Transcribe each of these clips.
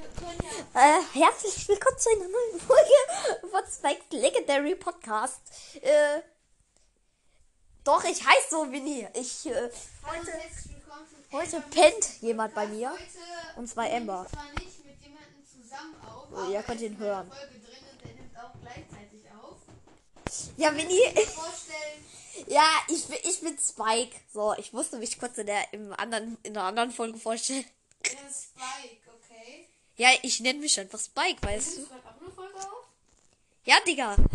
Äh, herzlich willkommen zu einer neuen Folge von Spikes Legendary Podcast. Äh, doch, ich heiße so Winnie. Ich, äh, heute, heute pennt jemand bei mir. Und zwar Ember. Oh, ihr könnt ihn hören. Ja, Winnie. Ja, ich, bin- ich bin Spike. So, ich musste mich kurz in der, im anderen, in einer anderen Folge vorstellen. Ja, Spike. Ja, ich nenne mich einfach Spike, weißt du? Ja, Digga.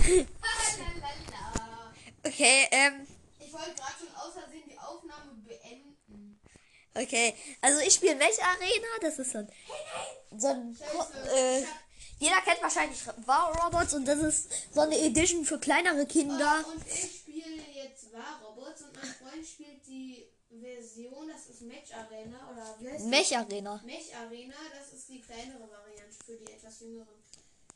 Okay, ähm, Ich wollte gerade schon außersehen die Aufnahme beenden. okay. Also ich spiele Mech Arena, das ist so ein, so ein äh, jeder kennt wahrscheinlich War Robots und das ist so eine Edition für kleinere Kinder. Und ich spiele jetzt War-Robots und mein Freund spielt die Version, das ist Match Arena oder wie heißt Mech Arena. Mech Arena, das ist die kleinere Variante für die etwas jüngeren.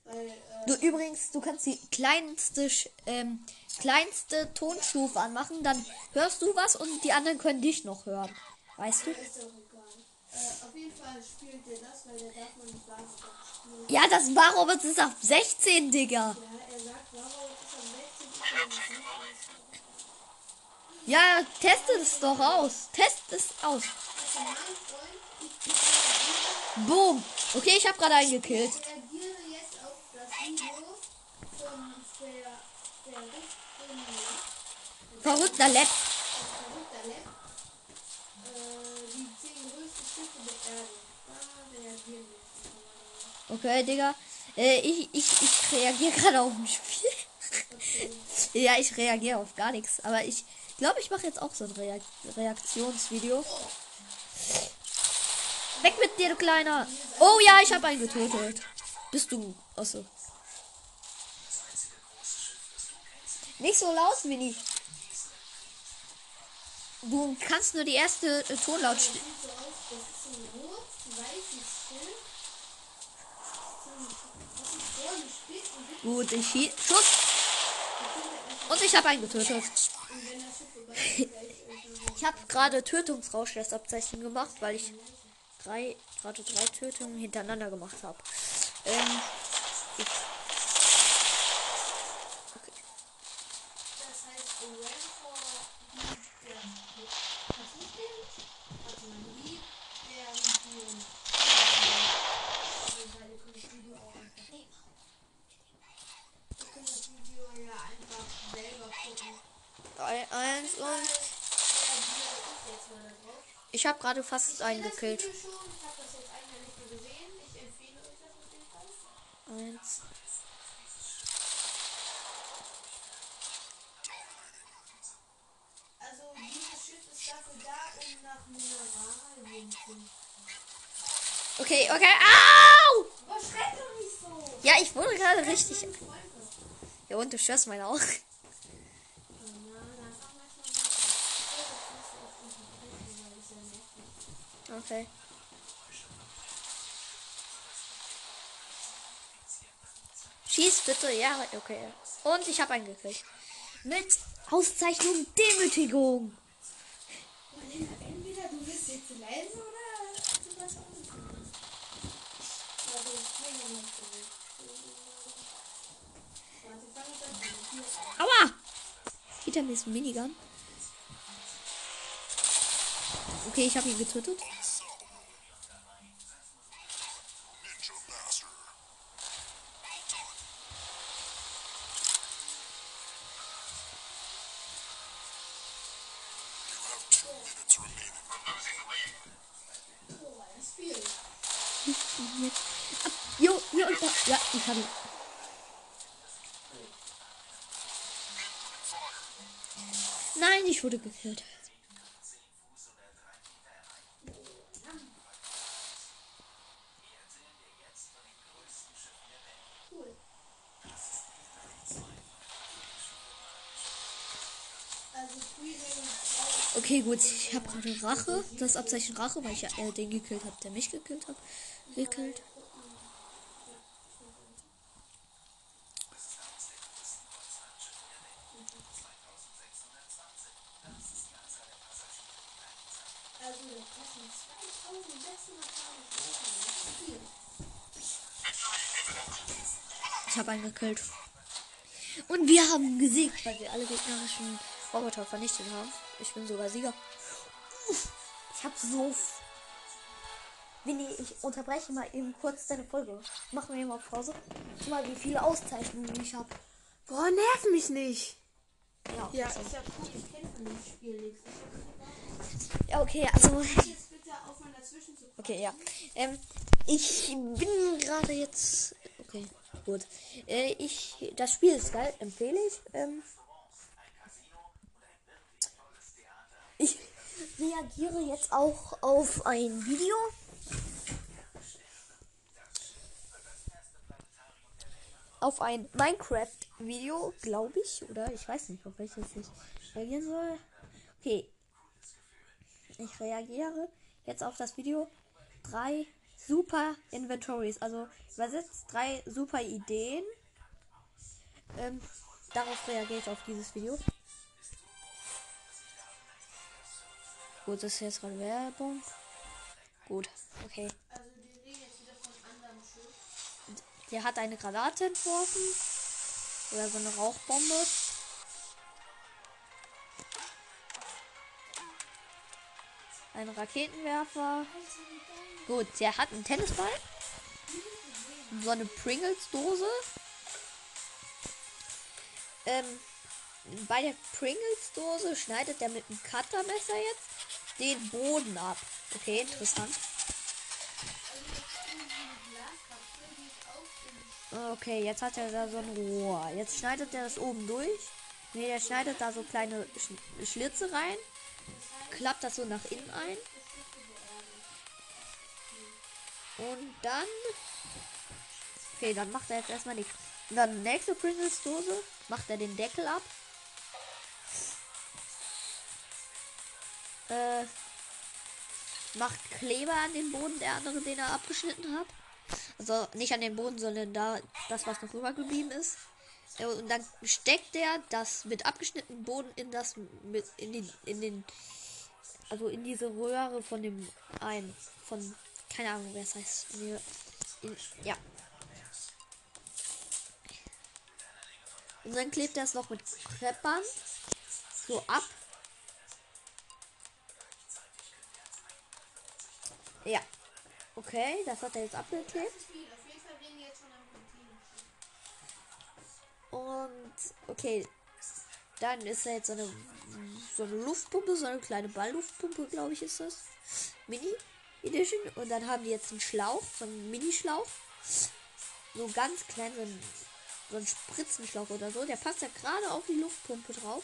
Weil, äh, Du übrigens, du kannst die kleinste, ähm, kleinste Tonstufe anmachen, dann hörst du was und die anderen können dich noch hören. Weißt du? Äh, auf jeden Fall spielt der das, weil der darf man nicht War-Robots spielen. Ja, das War Robots ist auf 16, Digga. Ja, er sagt, War-Robots ist am 16. Ich will das nicht. Ja, teste es doch aus. Test es aus. Boom. Okay, ich habe gerade einen gekillt. reagiere jetzt auf das Video von der verrückten Verrückter Lab. Äh, die zehn größten Schiffe der Erde. Da reagieren wir jetzt einfach mal Okay, Digga. Äh, ich, ich, ich reagiere gerade auf ein Spiel. ja, ich reagiere auf gar nichts. Aber ich glaube, ich mache jetzt auch so ein Reak Reaktionsvideo. Weg mit dir, du Kleiner. Oh ja, ich habe einen getötet. Bist du. Achso. Nicht so laut, Mini. Du kannst nur die erste äh, hinten Gut, ich schie- Schuss. Und ich habe einen getötet. Ich habe gerade Tötungsrauschlestabzeichen gemacht, weil ich drei, gerade drei Tötungen hintereinander gemacht habe. Ähm, Das heißt, Rancor liebt der Was ist denn? Warte mal, liebt der Mobil. Also, weil ihr könnt das Video auch einfach. Ihr könnt das Video ja einfach selber gucken. drei, eins und Reagiere ich jetzt mal darauf. Ich habe gerade fast einen gekillt. Ich habe das jetzt einmal nicht mehr gesehen. Ich empfehle euch das auf jeden Fall. Eins. Also, dieses Schiff ist dafür da, um nach Mineralien zu. Okay, okay. Au! Aber schreck doch nicht so! Ja, ich wurde gerade richtig. Ja, und du störst meine auch. Okay. Schieß bitte, ja, okay. Und ich habe einen gekriegt. Mit Auszeichnung Demütigung. Entweder du bist jetzt leise oder du was anderes. Aua! Ist Minigun. Okay, ich habe ihn getötet. Oh, das viel. Ab. Jo, jo, jo. Ja, ich habe ihn. Nein, ich wurde gekillt. Okay, gut. Ich habe gerade Rache. Das Abzeichen Rache, weil ich ja äh, den gekillt habe, der mich gekillt hat. Gekillt. Also, das sind 2600 Tage. Das ist viel. Ich habe einen gekillt. Und wir haben gesiegt, weil wir alle gegnerischen Roboter vernichtet haben. Ich bin sogar Sieger. Ich habe so. Winnie, ich unterbreche mal eben kurz deine Folge. Machen wir mal Pause. Guck mal, wie viele Auszeichnungen ich habe. Boah, nerv mich nicht. Ja, Ja, so. ich hab ich kenne von dem Spiel nichts. ja, okay, also. Okay, ja. Ähm, ich bin gerade jetzt. Okay, gut. Äh, ich. Das Spiel ist geil, empfehle ich. Ähm, ich reagiere jetzt auch auf ein Video. Auf ein Minecraft-Video, glaube ich. Oder ich weiß nicht, auf welches ich reagieren soll. Okay. Ich reagiere jetzt auf das Video. Drei super Inventories. Also übersetzt drei super Ideen. Ähm, darauf reagiere ich auf dieses Video. Gut, das ist jetzt gerade Werbung. Gut, okay. Also. Der hat eine Granate entworfen. Oder so eine Rauchbombe. Ein Raketenwerfer. Gut, der hat einen Tennisball. So eine Pringles-Dose. Ähm, bei der Pringles-Dose schneidet er mit einem Cuttermesser jetzt den Boden ab. Okay, interessant. Okay, jetzt hat er da so ein Rohr. Jetzt schneidet er das oben durch. Ne, der schneidet da so kleine Sch Schlitze rein. Klappt das so nach innen ein. Und dann. Okay, dann macht er jetzt erstmal nichts. Und dann nächste Pringles-Dose. Macht er den Deckel ab. Äh, macht Kleber an den Boden der andere, den er abgeschnitten hat. Also nicht an den Boden, sondern da das, was noch rübergeblieben ist. Äh, Und dann steckt er das mit abgeschnittenen Boden in das mit in den in den also in diese Röhre von dem ein von keine Ahnung wer es heißt. In in, ja. Und dann klebt er es noch mit Kreppern so ab. Ja. Okay, das hat er jetzt abgeklebt. Und okay, dann ist da jetzt so eine, so eine Luftpumpe, so eine kleine Ballluftpumpe, glaube ich, ist das. Mini Edition. Und dann haben die jetzt einen Schlauch, so einen Mini-Schlauch. So ganz klein, so ein, so ein Spritzenschlauch oder so. Der passt ja gerade auf die Luftpumpe drauf.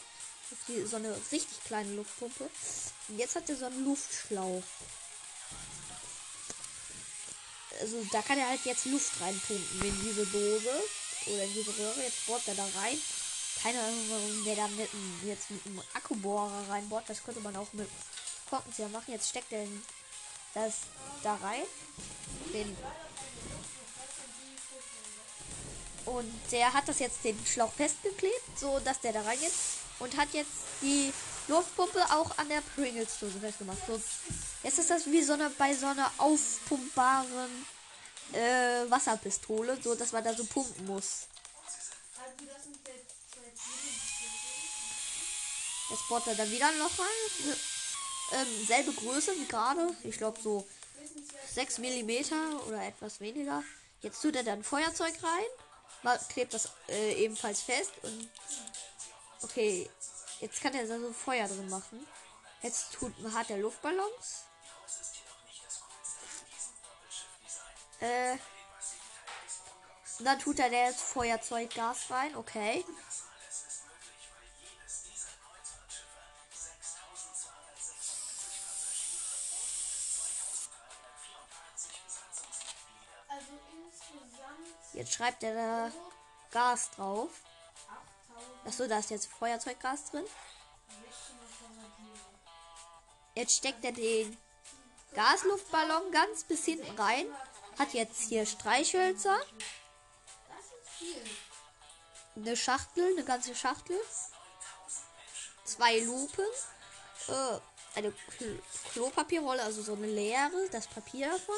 Auf die, so eine richtig kleine Luftpumpe. Und jetzt hat er so einen Luftschlauch. Also da kann er halt jetzt Luft reinpumpen in diese Dose oder in diese Röhre. Jetzt bohrt er da rein. Keine Ahnung, warum der da mit jetzt mit einem Akkubohrer reinbohrt. Das könnte man auch mit Korkenzieher machen. Jetzt steckt er das da rein. Den und der hat das jetzt den Schlauch festgeklebt, so dass der da reingeht. Und hat jetzt die Luftpumpe auch an der Pringles-Dose festgemacht. So, jetzt ist das wie so eine bei so einer aufpumpbaren äh, Wasserpistole, so dass man da so pumpen muss. Also das sind jetzt Jetzt bohrt er dann wieder ein Loch rein. Ähm, selbe Größe wie gerade. Ich glaube so 6 mm oder etwas weniger. Jetzt tut er dann Feuerzeug rein. Klebt das äh, ebenfalls fest. Und okay, jetzt kann er da so Feuer drin machen. Jetzt tut, hat er Luftballons. Äh, dann tut er da jetzt Feuerzeuggas rein. Okay. Jetzt schreibt er da Gas drauf. 8000 Achso, da ist jetzt Feuerzeuggas drin. Jetzt steckt er den Gasluftballon ganz bis hinten rein. Hat jetzt hier Streichhölzer. Eine Schachtel, eine ganze Schachtel. Zwei Lupen. Äh, eine Kl Klopapierrolle, also so eine leere, das Papier davon.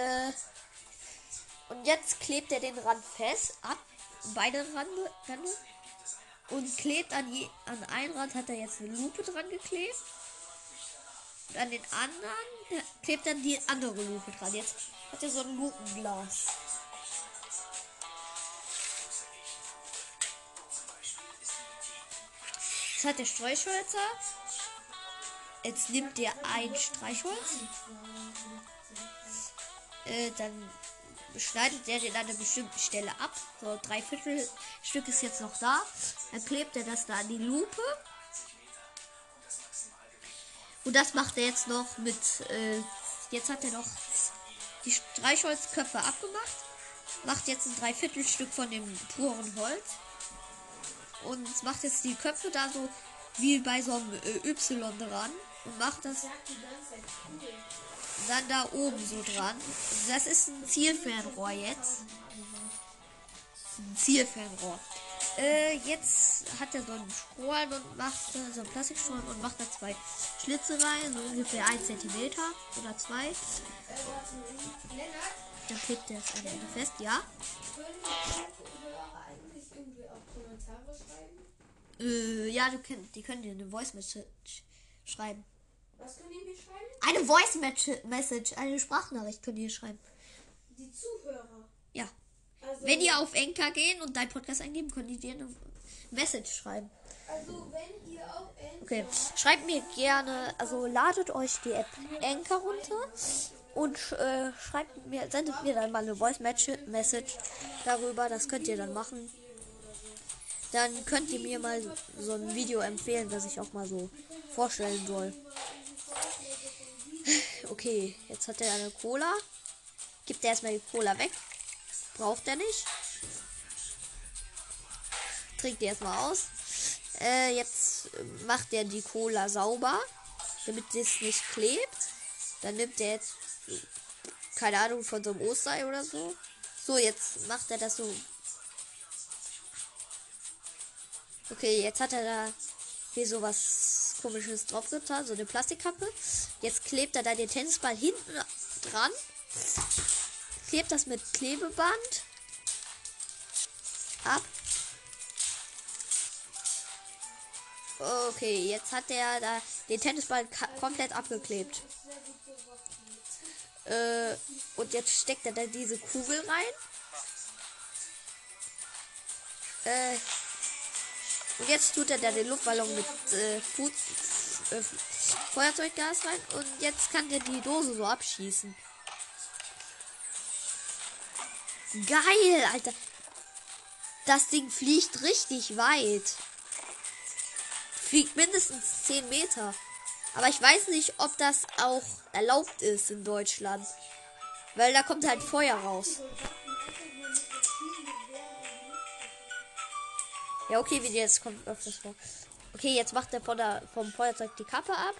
Äh, Und jetzt klebt er den Rand fest ab. Beide Rande, Rande. Und klebt an, je, an einen Rand hat er jetzt eine Lupe dran geklebt. Und an den anderen klebt dann die andere Lupe dran. Jetzt hat er so ein Lupenglas. Jetzt hat der Streichhölzer. Jetzt nimmt er ein Streichholz. Äh, dann schneidet er den an einer bestimmten Stelle ab. So drei Viertel Stück ist jetzt noch da. Dann klebt er das da an die Lupe. Und das macht er jetzt noch mit. Äh, jetzt hat er noch die Streichholzköpfe abgemacht. Macht jetzt ein Dreiviertelstück von dem puren Holz. Und macht jetzt die Köpfe da so wie bei so einem äh, Y dran. Und macht das dann da oben so dran. Das ist ein Zielfernrohr jetzt. Ein Zielfernrohr. Äh, jetzt hat er so einen Strohhalm und macht äh, so einen Plastikstrohhalm und macht da zwei Schlitze rein, so ungefähr 1 cm oder zwei. Da klebt er das am Ende fest, ja. Äh, ja, du könnt, die können dir eine Voice Message schreiben. Was können die mir schreiben? Eine Voice Message, eine Sprachnachricht könnt ihr schreiben. Die Zuhörer. Ja. Also, Wenn ihr auf Enka gehen und dein Podcast eingeben, könnt ihr dir eine Message schreiben. also wenn ihr auch Enker Okay, schreibt mir gerne, also ladet euch die App Enka runter und äh, schreibt mir, sendet mir dann mal eine Voice Message darüber, das könnt ihr dann machen. Dann könnt ihr mir mal so ein Video empfehlen, das ich auch mal so vorstellen soll. Okay, jetzt hat er eine Cola. Gibt er erstmal die Cola weg. Braucht er nicht. Trinkt die erstmal aus. Äh, jetzt macht er die Cola sauber, damit es nicht klebt. Dann nimmt er jetzt, keine Ahnung, von so einem Osterei oder so. So, jetzt macht er das so. Okay, jetzt hat er da hier so was komisches drauf getan, so eine Plastikkappe. Jetzt klebt er da den Tennisball hinten dran. Klebt das mit Klebeband ab. Okay, jetzt hat er da den Tennisball komplett abgeklebt. Äh, und jetzt steckt er da diese Kugel rein. Äh, und jetzt tut er da den Luftballon mit äh, Fu äh, Feuerzeuggas rein. Und jetzt kann der die Dose so abschießen. Geil, Alter. Das Ding fliegt richtig weit. Fliegt mindestens 10 Meter. Aber ich weiß nicht, ob das auch erlaubt ist in Deutschland. Weil da kommt halt Feuer raus. Ja, okay, wie jetzt kommt öfters vor. Okay, jetzt macht er der, vom Feuerzeug die Kappe ab.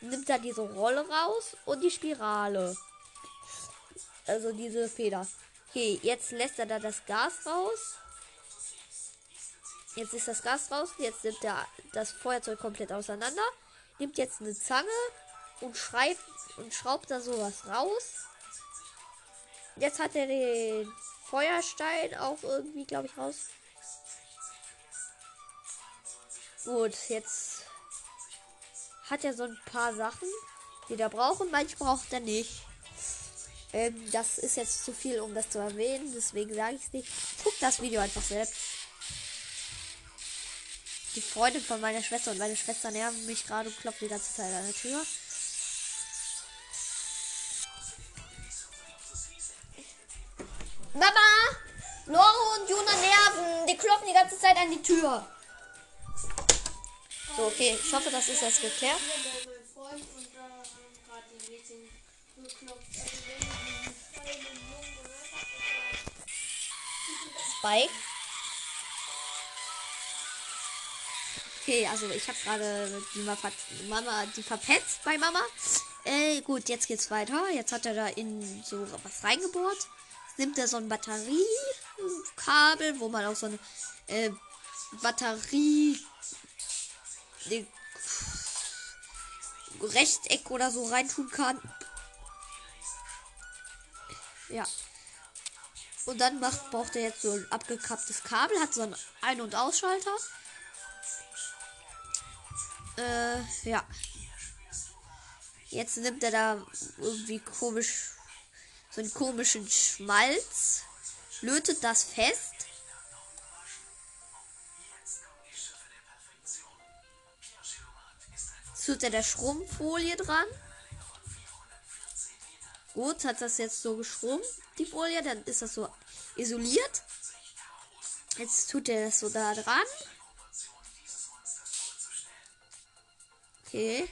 Nimmt da diese Rolle raus und die Spirale. Also diese Feder. Okay, jetzt lässt er da das Gas raus. Jetzt ist das Gas raus. Jetzt nimmt er das Feuerzeug komplett auseinander. Nimmt jetzt eine Zange und schreibt und schraubt da sowas raus. Jetzt hat er den Feuerstein auch irgendwie, glaube ich, raus. Gut, jetzt hat er so ein paar Sachen, die er braucht und manche braucht er nicht. Ähm, das ist jetzt zu viel, um das zu erwähnen, deswegen sage ich es nicht. Guckt das Video einfach selbst. Die Freundin von meiner Schwester und meine Schwester nerven mich gerade und klopft die ganze Zeit an der Tür. Mama! Lore und Juna nerven. Die klopfen die ganze Zeit an die Tür. So, okay. Ich hoffe, das ist jetzt geklärt. Spike. Okay, also ich habe gerade die Mama die verpetzt bei Mama. Äh, gut, jetzt geht's weiter. Jetzt hat er da in so was reingebohrt. Nimmt er so ein Batteriekabel, wo man auch so eine äh, Batterie ne, Rechteck oder so reintun kann. Ja. Und dann macht, braucht er jetzt so ein abgekapptes Kabel, hat so einen Ein- und Ausschalter. Äh, ja. Jetzt nimmt er da irgendwie komisch so einen komischen Schmalz, lötet das fest. Tut er der Schrumpffolie dran. Gut, hat das jetzt so geschrumpft, die Folie, dann ist das so isoliert. Jetzt tut er das so da dran. Okay.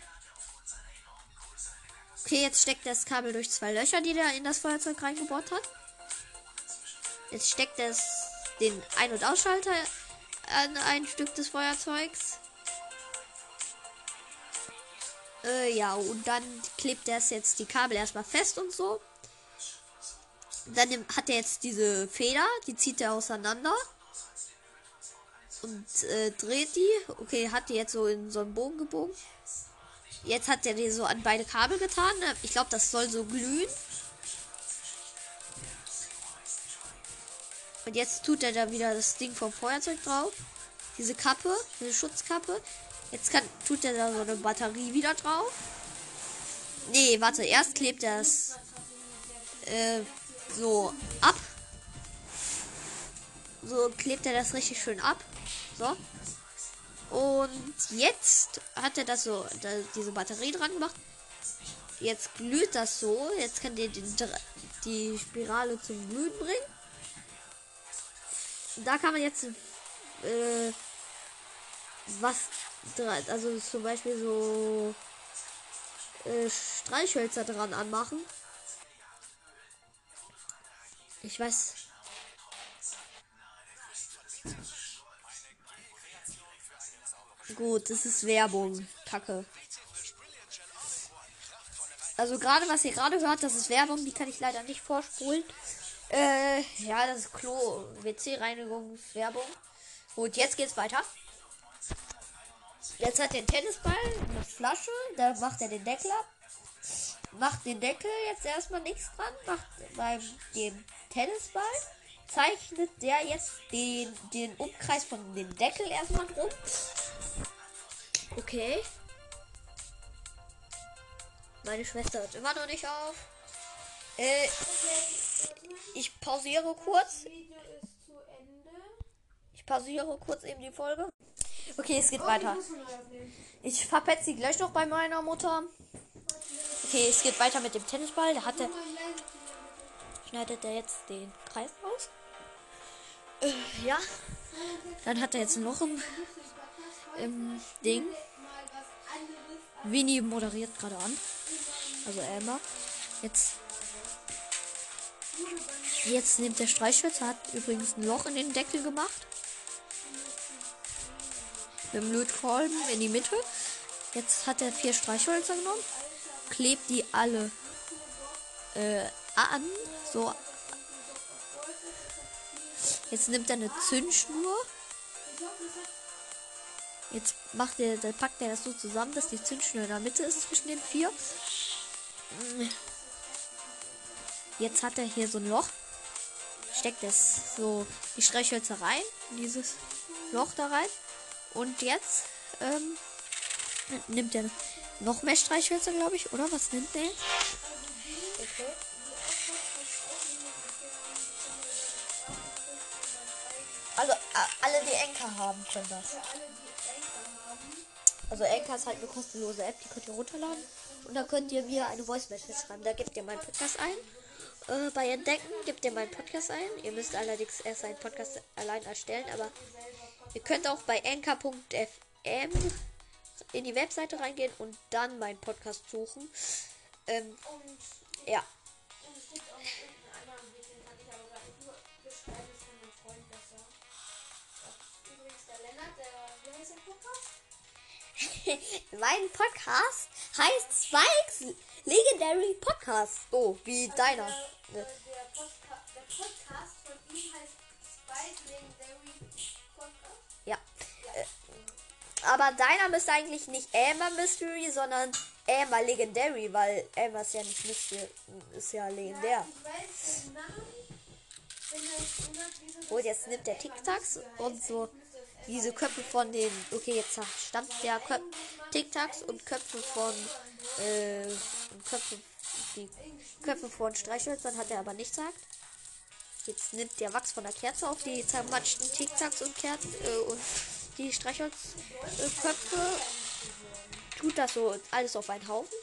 Okay, jetzt steckt das Kabel durch zwei Löcher, die der in das Feuerzeug reingebohrt hat. Jetzt steckt es den Ein- und Ausschalter an ein Stück des Feuerzeugs. Äh, ja, und dann klebt er jetzt die Kabel erstmal fest und so. Dann hat er jetzt diese Feder, die zieht er auseinander. Und äh, dreht die. Okay, hat die jetzt so in so einen Bogen gebogen. Jetzt hat er die so an beide Kabel getan. Ich glaube, das soll so glühen. Und jetzt tut er da wieder das Ding vom Feuerzeug drauf. Diese Kappe, diese Schutzkappe. Jetzt kann, tut er da so eine Batterie wieder drauf. Nee, warte, erst klebt er es äh, so ab. So klebt er das richtig schön ab. So. Und jetzt hat er das so, da, diese Batterie dran gemacht. Jetzt glüht das so. Jetzt kann der die, die Spirale zum Glühen bringen. Da kann man jetzt äh, was also zum Beispiel so äh, Streichhölzer dran anmachen. Ich weiß. Gut, das ist Werbung. Kacke. Also gerade was ihr gerade hört, das ist Werbung, die kann ich leider nicht vorspulen. Äh, ja, das ist Klo, WC-Reinigungswerbung. Gut, jetzt geht's weiter. Jetzt hat er den Tennisball, eine Flasche, da macht er den Deckel ab. Macht den Deckel jetzt erstmal nichts dran, macht beim dem Tennisball zeichnet der jetzt den, den Umkreis von dem Deckel erstmal drum. Okay. Meine Schwester hört immer noch nicht auf. Äh, ich pausiere kurz. Ich pausiere kurz eben die Folge. Okay, es geht Oh, weiter. Ich verpetze sie gleich noch bei meiner Mutter. Okay, es geht weiter mit dem Tennisball. Da hat er, schneidet er jetzt den Kreis aus. Äh, ja. Dann hat er jetzt ein Loch im, im Ding. Winnie moderiert gerade an. Also Emma. Jetzt. Jetzt nimmt der Streichhölzer, hat übrigens ein Loch in den Deckel gemacht. Mit dem Lötkolben in die Mitte. Jetzt hat er vier Streichhölzer genommen. Klebt die alle äh, an. So. Jetzt nimmt er eine Zündschnur. Jetzt macht er, dann packt er das so zusammen, dass die Zündschnur in der Mitte ist zwischen den vier. Jetzt hat er hier so ein Loch. Steckt es so die Streichhölzer rein, in dieses Loch da rein. Und jetzt ähm, nimmt er noch mehr Streichhölzer, glaube ich, oder? Was nimmt er. Also alle, die Enker haben, können das. Also Enker ist halt eine kostenlose App, die könnt ihr runterladen. Und da könnt ihr mir eine Voice Message schreiben. Da gebt ihr meinen Podcast ein. Äh, bei Entdecken gebt ihr meinen Podcast ein. Ihr müsst allerdings erst einen Podcast allein erstellen, aber ihr könnt auch bei anchor.fm in die Webseite reingehen und dann meinen Podcast suchen. Ähm, ja. mein Podcast heißt Spikes Legendary Podcast. Oh, wie deiner. Der, Ne. der, Podca der Podcast von ihm heißt Spice Legendary Podcast. Ja. Äh, aber deiner müsste eigentlich nicht Emma Mystery, sondern Emma Legendary, weil Emma ist ja nicht Mystery, ist ja legendär. Namen. Und jetzt nimmt der Tic-Tacs und so diese Köpfe von den. Okay, jetzt stammt der Köp Tic-Tacs und Köpfe von. Äh, Köpfe, die Köpfe von Streichhölzern hat er aber nicht gesagt. Jetzt nimmt der Wachs von der Kerze auf die zermatschten Tic-Tacs und Kerzen äh, und die Streichholzköpfe. Äh, tut das so alles auf einen Haufen.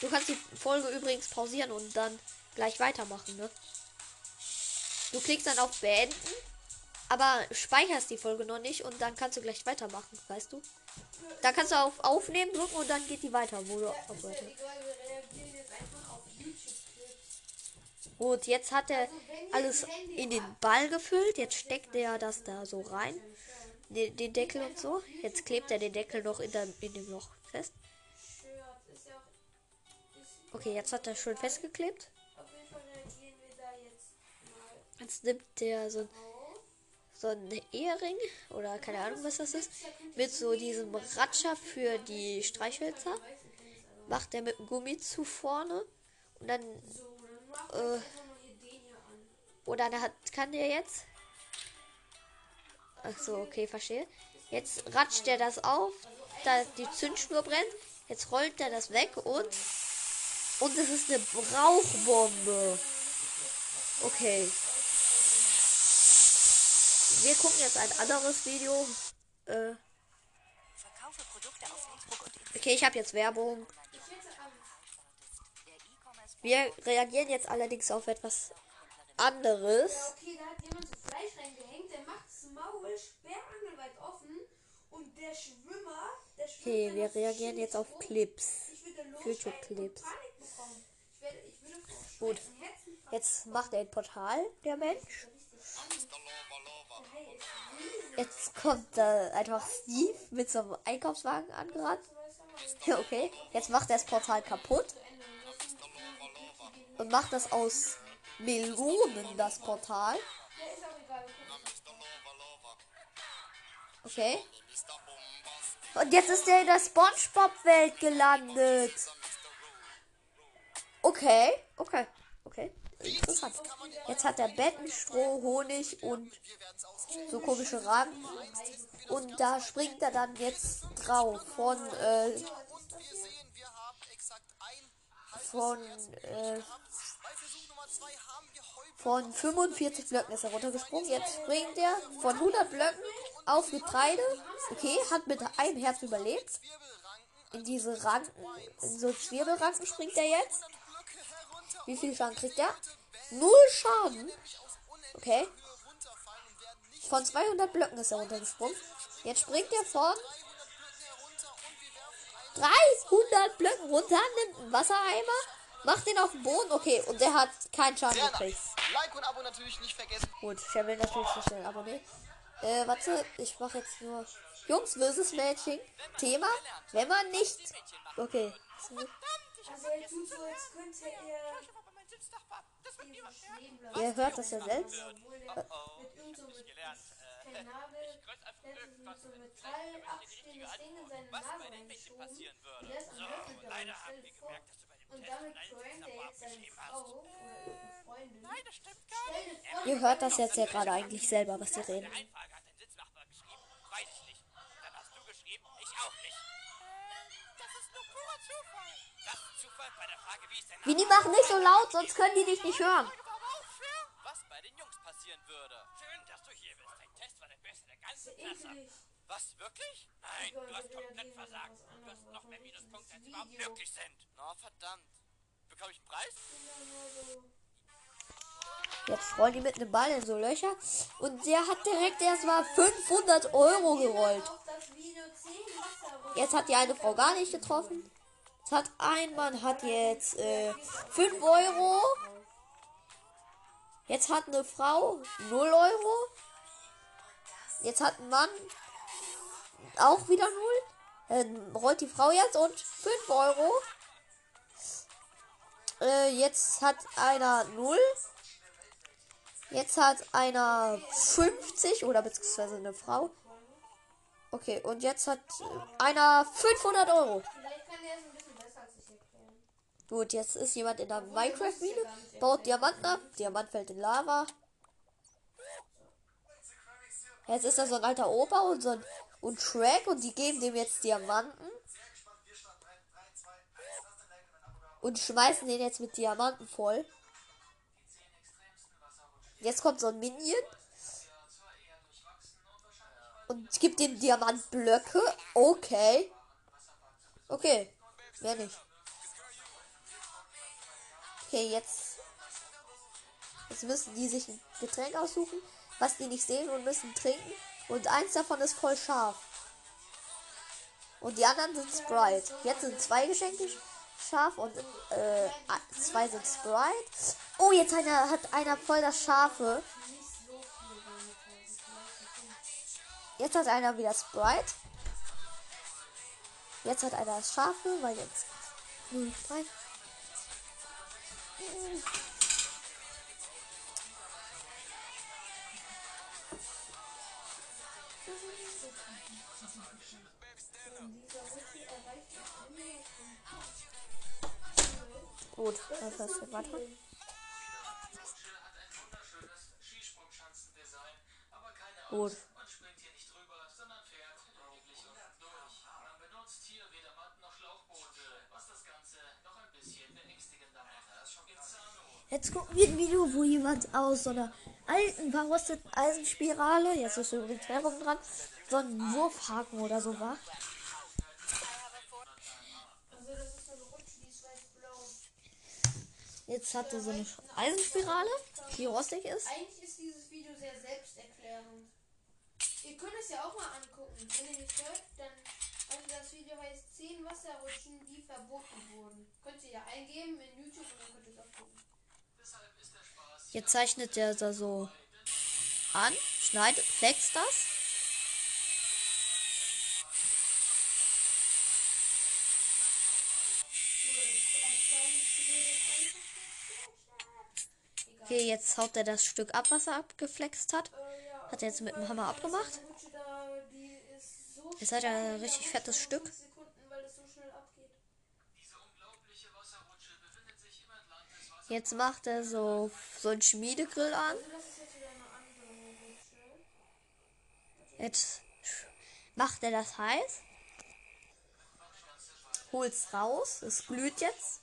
Du kannst die Folge übrigens pausieren und dann gleich weitermachen, ne? Du klickst dann auf Beenden, aber speicherst die Folge noch nicht und dann kannst du gleich weitermachen, weißt du? Dann kannst du auf Aufnehmen drücken und dann geht die weiter, wo du aufhörst. Gut, jetzt hat er alles in den Ball gefüllt. Jetzt steckt er das da so rein. Den, den Deckel und so. Jetzt klebt er den Deckel noch in, der, in dem Loch fest. Okay, jetzt hat er schön festgeklebt. Jetzt nimmt der so ein, so ein Ehering oder keine Ahnung was das ist. Mit so diesem Ratscher für die Streichhölzer. Macht er mit dem Gummi zu vorne. Und dann. Äh, oder dann hat, kann der jetzt. Ach so, okay, verstehe. Jetzt ratscht er das auf, da die Zündschnur brennt. Jetzt rollt er das weg und und es ist eine Rauchbombe. Okay. Wir gucken jetzt ein anderes Video. Äh. Okay, ich habe jetzt Werbung. Wir reagieren jetzt allerdings auf etwas anderes. okay, da hat jemand so Fleisch reingehängt, der macht das Maul sperrangelweit offen und der Schwimmer, der schwimmt Okay, wir reagieren jetzt auf Clips. Ich würde YouTube-Clips. Panik bekommen. Ich, werde, ich würde vor Gut. Jetzt macht er ein Portal, der Mensch. Jetzt kommt da einfach Steve mit so einem Einkaufswagen angerannt. Ja, okay. Jetzt macht er das Portal kaputt. Und macht das aus Melonen, das Portal. Okay. Und jetzt ist er in der Spongebob-Welt gelandet. Okay, okay, okay. Interessant. Jetzt hat er Betten, Stroh, Honig und so komische Ranken. Und da springt er dann jetzt drauf von, äh, von, äh, von 45 Blöcken ist er runtergesprungen. Jetzt springt er von 100 Blöcken auf Getreide. Okay, hat mit einem Herz überlebt. In diese Ranken, in so Zwirbelranken springt er jetzt. Wie viel Schaden kriegt er? Null Schaden. Okay. Von 200 Blöcken ist er runtergesprungen. Jetzt springt er von 300 Blöcken runter, nimmt einen Wassereimer, macht den auf den Boden. Okay, und der hat keinen Schaden Sehr gekriegt. nice. Like und Abo natürlich nicht vergessen. Gut, ich will natürlich so schnell abonnieren. Äh, warte, ich mache jetzt nur Jungs versus Mädchen. Thema, wenn man nicht. Okay. Also er er stehen bleiben. Ihr hört das ja selbst. So kein Nabel, der hat mit so einem Metall abstehendes Ding in seine Nase reingeschoben. Und der ist am Löffel gegangen, stell dir vor. Und damit prankt er jetzt seine Frau oder irgendeine Freundin. Stell dir vor, Ihr hört das jetzt ja gerade eigentlich selber, was sie reden. Frage hat dein Sitznachbar geschrieben? Weiß ich nicht. Dann hast du geschrieben, ich auch nicht. Das ist nur purer Zufall. Das ist Zufall bei der Frage, wie ist denn Wie die machen nicht so laut, sonst können die dich nicht hören. Klasse. Was, wirklich? Nein, du hast komplett versagt. Du hast noch mehr Minuspunkte, als überhaupt möglich sind. Na, verdammt. Bekomme ich einen Preis? Jetzt rollen die mit einem Ball in so Löcher. Und der hat direkt erst mal 500 Euro gerollt. auf das Video 10 Wasser Jetzt hat die eine Frau gar nicht getroffen. Jetzt hat ein Mann hat jetzt äh, 5 Euro. Jetzt hat eine Frau 0 Euro. Jetzt hat ein Mann auch wieder 0. Dann rollt die Frau jetzt und 5 Euro. Äh, jetzt hat einer 0. Jetzt hat einer 50 oder beziehungsweise eine Frau. Okay, und jetzt hat äh, einer 500 Euro. Gut, jetzt ist jemand in der Minecraft-Mine, baut Diamanten ab, Diamant fällt in Lava. Jetzt ist da so ein alter Opa und so ein und Shrek und die geben dem jetzt Diamanten. Und schmeißen den jetzt mit Diamanten voll. Jetzt kommt so ein Minion. Und gibt dem Diamantblöcke. Okay. Okay. Mehr nicht. Okay, jetzt. Jetzt müssen die sich ein Getränk aussuchen, was die nicht sehen und müssen trinken. Und eins davon ist voll scharf. Und die anderen sind Sprite. Jetzt sind zwei Geschenke scharf und äh, zwei sind Sprite. Oh, jetzt einer, hat einer voll das Scharfe. Jetzt hat einer wieder Sprite. Jetzt hat einer das Scharfe, weil jetzt 0, ein bisschen beängstigender macht. Insano. Jetzt gucken wir ein Video, wo jemand aus so einer alten, verrosteten Eisenspirale, jetzt ist übrigens Werbung dran, so einen Wurfhaken oder so war. Also das ist so eine Rutsche, die ist weiß-blau. Jetzt hat er so eine Eisenspirale, die rostig ist. Eigentlich ist dieses Video sehr selbsterklärend. Ihr könnt es ja auch mal angucken. Wenn ihr nicht hört, dann also das Video heißt 10 Wasserrutschen, die verboten wurden. Könnt ihr ja eingeben in YouTube und dann könnt ihr es auch gucken. Jetzt zeichnet er da so an, schneidet, flext das. Okay, jetzt haut er das Stück ab, was er abgeflext hat. Hat er jetzt mit dem Hammer abgemacht. Jetzt hat er ein richtig fettes Stück. Jetzt macht er so, so einen Schmiedegrill an. Jetzt macht er das heiß. Holt's raus. Es glüht jetzt.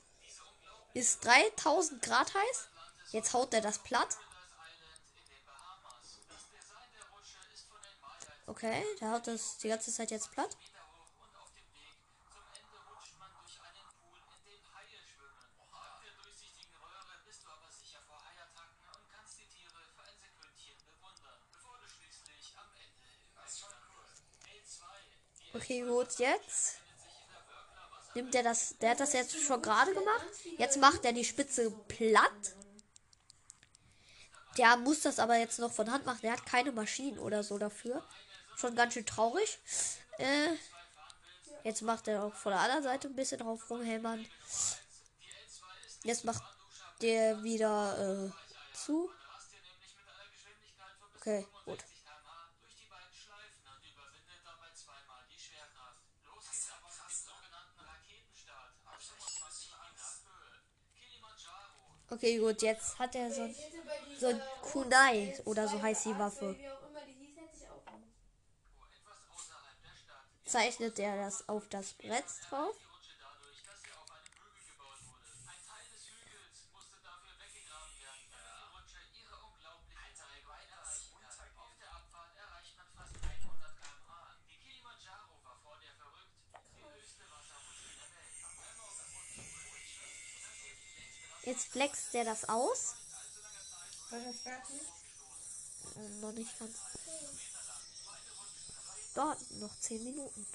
Ist 3000 Grad heiß. Jetzt haut er das platt. Okay, der haut das die ganze Zeit jetzt platt. Okay, gut, jetzt nimmt er das. Der hat das jetzt schon gerade gemacht. Jetzt macht er die Spitze platt. Der muss das aber jetzt noch von Hand machen. Der hat keine Maschinen oder so dafür. Schon ganz schön traurig. Äh, jetzt macht er auch von der anderen Seite ein bisschen drauf rumhämmern. Jetzt macht der wieder äh, zu. Okay, gut. Okay, gut, jetzt hat er so, so Kunai oder so heißt die Waffe. Zeichnet er das auf das Brett drauf? Jetzt flext er das aus. Äh, noch nicht ganz. Dort noch 10 Minuten.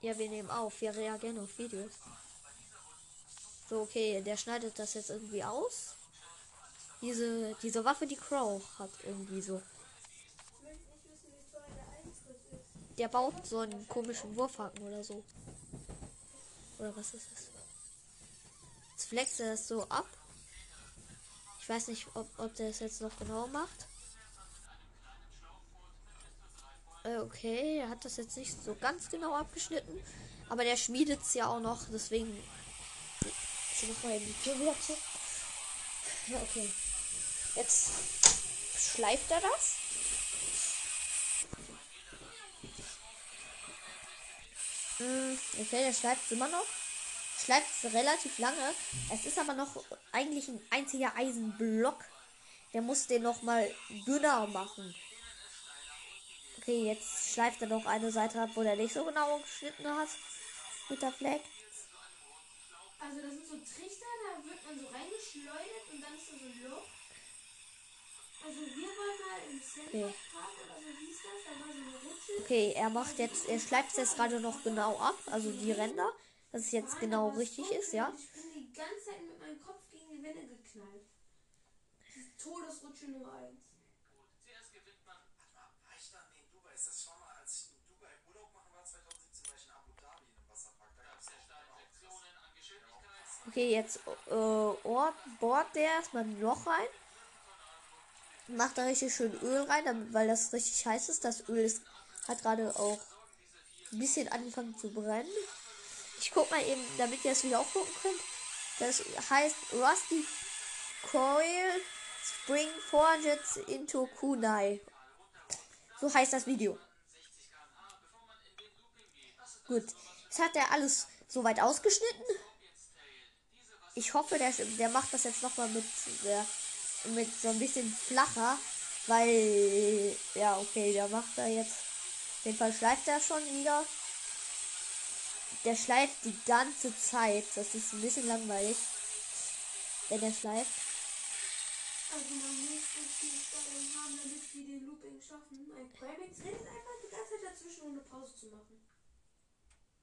Ja, wir nehmen auf. Wir reagieren auf Videos. So, okay, der schneidet das jetzt irgendwie aus. Diese, diese Waffe, die Crow hat irgendwie so. Ich möchte nicht wissen, wie teuer der Eintritt ist. Der baut so einen komischen Wurfhaken oder so. Oder was ist das? Jetzt flext er das so ab. Ich weiß nicht, ob, ob der es jetzt noch genau macht. Äh, okay, er hat das jetzt nicht so ganz genau abgeschnitten. Aber der schmiedet es ja auch noch, deswegen. Ich noch mal die Tür wieder zu. Okay. Jetzt schleift er das. Hm, okay, der schleift immer noch. Schleift relativ lange. Es ist aber noch eigentlich ein einziger Eisenblock. Der muss den noch mal dünner machen. Okay, jetzt schleift er noch eine Seite ab, wo der nicht so genau geschnitten hat. Mit der Fleck. Also das sind so Trichter, da wird man so reingeschleudert und dann ist da so ein Loch. Also wir waren mal im Center Okay. Park oder so hieß das, da war so eine Rutsche. Okay, er macht jetzt, er schleift es jetzt gerade noch genau ab, also die Ränder, dass es jetzt genau richtig ist, ja. Ich bin die ganze Zeit mit meinem Kopf gegen die Wände geknallt. Todesrutsche Nummer 1. Zuerst gewinnt man Warte mal, war ich da? Nee, in Dubai ist das schon mal, als ich in Dubai Urlaub machen war, 2017, war ich in Abu Dhabi in einem Wasserpark. Da gab es sehr ja starke auch Lektionen an Geschwindigkeit. Okay, jetzt äh, bohrt der erstmal ein Loch rein. Macht da richtig schön Öl rein, weil das richtig heiß ist. Das Öl ist, hat gerade auch ein bisschen angefangen zu brennen. Ich guck mal eben, damit ihr es wieder aufgucken könnt. Das heißt Rusty Coil Spring Forged into Kunai. So heißt das Video. Gut, jetzt hat er alles soweit ausgeschnitten. Ich hoffe, der, der macht das jetzt nochmal mit, der, mit so ein bisschen flacher, weil, ja, okay, der macht da jetzt, auf jeden Fall schleift er schon wieder. Der schleift die ganze Zeit, das ist ein bisschen langweilig, wenn der schleift. Also man muss den Looping schaffen. Ein Primex redet einfach die ganze Zeit dazwischen, ohne Pause zu machen.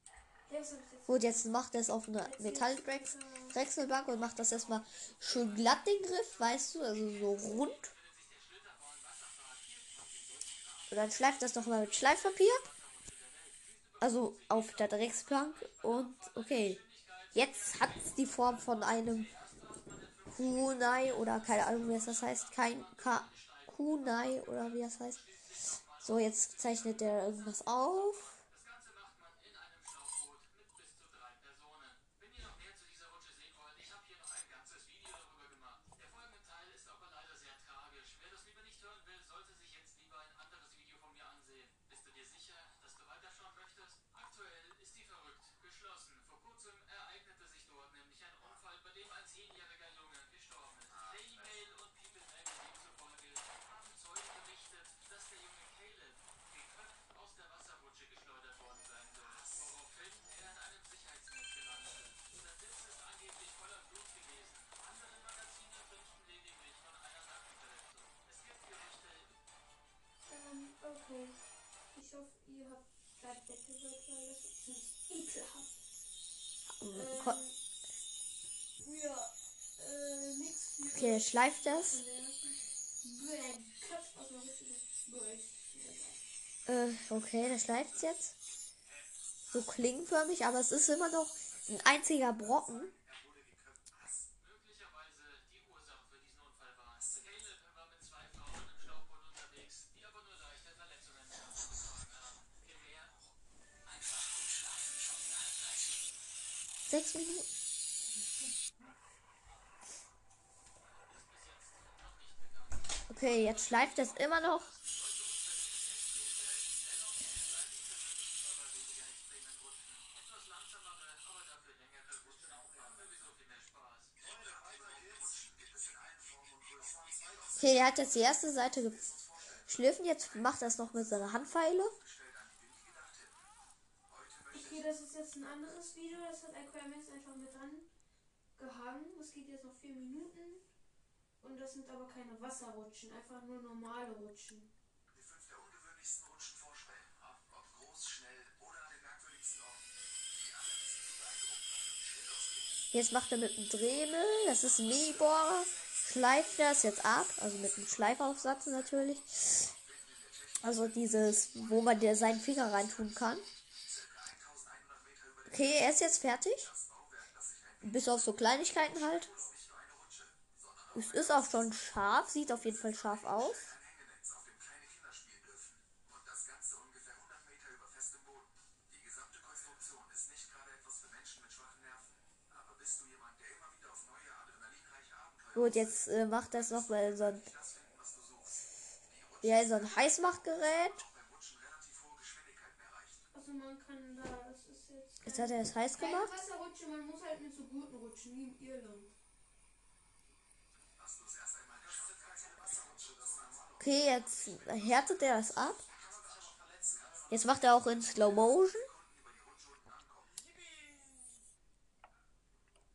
Ja, was hab ich jetzt? Gut, jetzt macht er es auf eine Metalldrechselbank und macht das erstmal schön glatt den Griff, weißt du, also so rund. Und dann schleift das nochmal mit Schleifpapier. Also auf der Drecksbank. Und okay. Jetzt hat es die Form von einem Kunai oder keine Ahnung, wie es das heißt. Kein Ka Kunai oder wie das heißt. So, jetzt zeichnet der irgendwas auf. Okay. Ich hoffe, ihr habt gerade weggehört, weil das ist ziemlich ekelhaft. Ko- Ähm, ja, äh, nix für Okay, schleift das. Äh, okay, der schleift jetzt. So klingenförmig, aber es ist immer noch ein einziger Brocken. möglicherweise die Ursache für diesen Unfall war. Caleb war mit zwei Frauen im Schlauchboot unterwegs, die aber nur leichte Verletzungen davongetragen haben. Vielmehr Sechs Minuten. Okay, jetzt schleift es immer noch. Okay, der hat jetzt die erste Seite geschliffen. Jetzt macht er es noch mit seiner Handpfeile. Okay, das ist jetzt ein anderes Video. Das hat Aquamax einfach mit dran gehangen. Es geht jetzt noch vier Minuten. Und das sind aber keine Wasserrutschen, einfach nur normale Rutschen. die fünf der ungewöhnlichsten Rutschen vorstellen. Ob groß, schnell oder an den merkwürdigsten Orten. Die alle müssen zu beeindrucken machen. Schritt ausgehen. Jetzt macht er mit dem Dremel, das ist ein Mini-Bohrer, schleift das jetzt ab, also mit einem Schleifaufsatz natürlich. Also dieses, wo man der seinen Finger reintun kann. Okay, er ist jetzt fertig. Bis auf so Kleinigkeiten halt. Es ist auch schon scharf, sieht auf jeden Fall scharf aus. Gut, jetzt äh, macht das noch mal so ein, ja, so ein Heißmachgerät. Also man jetzt. Jetzt hat er es heiß Keine gemacht. Wasserrutsche, man muss halt mit so guten rutschen, wie in Irland. Okay, jetzt härtet er das ab. Jetzt macht er auch in Slow Motion.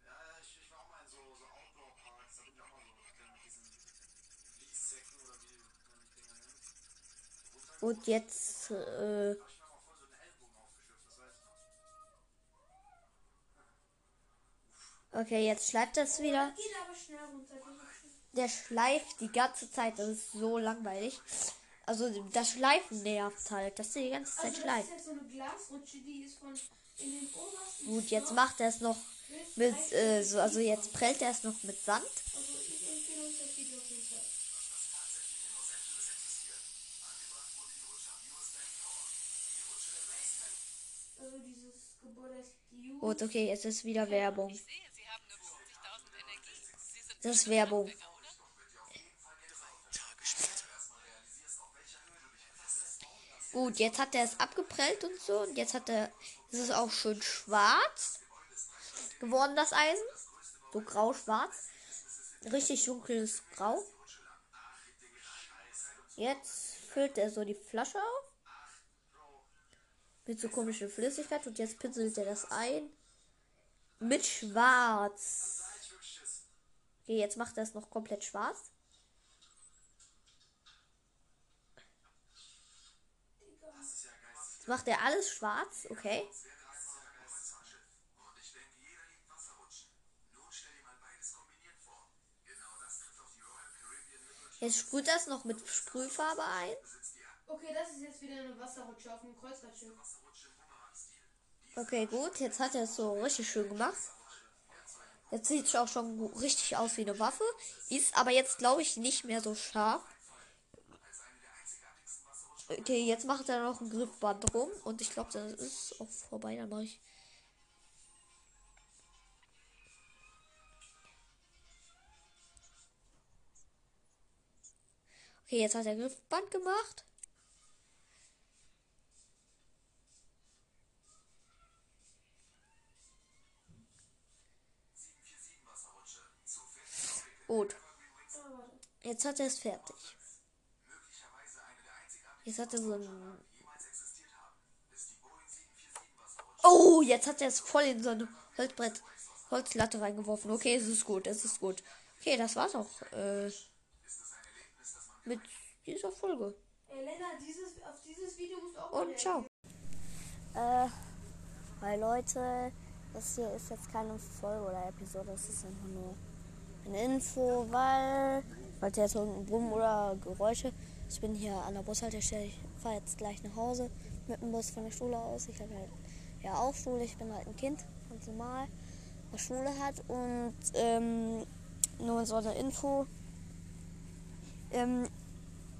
Ja, ich, ich war auch mal in so, so Outdoor-Parks, da bin ich auch mal so mit diesen Fließsäcken oder wie man die Dinger nennt. Und jetzt, äh, Da hab ich mir aber voll so den Ellbogen aufgeschürft, das weiß ich noch. Okay, jetzt schleift das wieder. Der schleift die ganze Zeit. Das ist so langweilig. Also das Schleifen nervt halt, dass die ganze Zeit Also schleift. so. Gut, jetzt macht er es noch mit, äh, so, also jetzt prellt er es noch mit Sand. Also. Also Gut, okay, jetzt ist wieder Werbung. Ich sehe, Sie haben nur 50.000 Energie. Sie sind Das ist Werbung. Gut, jetzt hat er es abgeprellt und so. Und jetzt hat er, ist es auch schön schwarz geworden, das Eisen. So grau-schwarz. Richtig dunkles Grau. Jetzt füllt er so die Flasche auf. Mit so komischer Flüssigkeit. Und jetzt pinselt er das ein. Mit schwarz. Okay, jetzt macht er es noch komplett schwarz. Jetzt macht er alles schwarz, okay. Jetzt sprüht das noch mit Sprühfarbe ein. Okay, das ist jetzt wieder eine Wasserrutsche auf dem Kreuzfahrtschiff. Okay, gut. Jetzt hat er es so richtig schön gemacht. Jetzt sieht es auch schon richtig aus wie eine Waffe. Ist aber jetzt, glaube ich, nicht mehr so scharf. Okay, jetzt macht er noch ein Griffband rum. Und ich glaube, das ist auch vorbei. Dann mache ich. Okay, jetzt hat er Griffband gemacht. Gut. Jetzt hat er es fertig. Jetzt hat er so ein. Oh, jetzt hat er es voll in so eine Holzbrett, Holzlatte reingeworfen. Okay, es ist gut, es ist gut. Okay, das war's auch äh, mit dieser Folge. Ey, Lena, dieses, auf dieses Video musst du auch Und ciao. Äh, weil Leute, das hier ist jetzt keine Folge oder Episode, das ist einfach nur eine Info, weil, falls ihr jetzt irgendein Brummen oder Geräusche, ich bin hier an der Bushaltestelle, ich fahre jetzt gleich nach Hause mit dem Bus von der Schule aus. Ich habe halt ja auch Schule, ich bin halt ein Kind, ganz normal, was Schule hat. Und ähm, nur so eine Info. Ähm,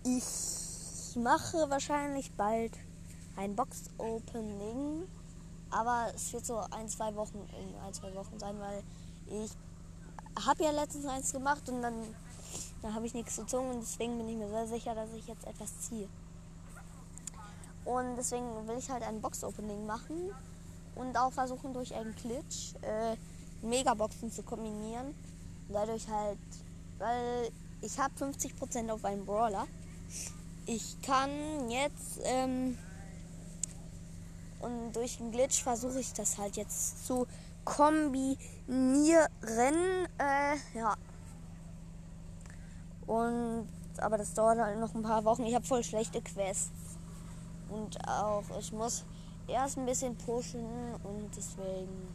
ich mache wahrscheinlich bald ein Box-Opening, aber es wird so ein, zwei Wochen in ein, zwei Wochen sein, weil ich habe ja letztens eins gemacht und dann, dann habe ich nichts gezogen und deswegen bin ich mir sehr sicher, dass ich jetzt etwas ziehe. Und deswegen will ich halt ein Box-Opening machen und auch versuchen durch einen Glitch äh, Megaboxen zu kombinieren. Dadurch halt, weil ich habe 50% auf einen Brawler. Ich kann jetzt ähm, und durch den Glitch versuche ich das halt jetzt zu kombinieren. Äh, ja. Und aber das dauert halt noch ein paar Wochen. Ich habe voll schlechte Quests. Und auch ich muss erst ein bisschen pushen und deswegen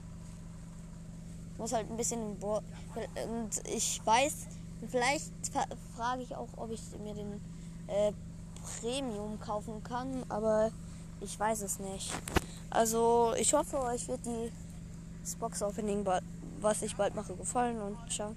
muss halt ein bisschen Bra- und ich weiß vielleicht fra- frage ich auch ob ich mir den äh, Premium kaufen kann aber ich weiß es nicht also ich hoffe euch wird die das Box Opening bald- was ich bald mache gefallen und ciao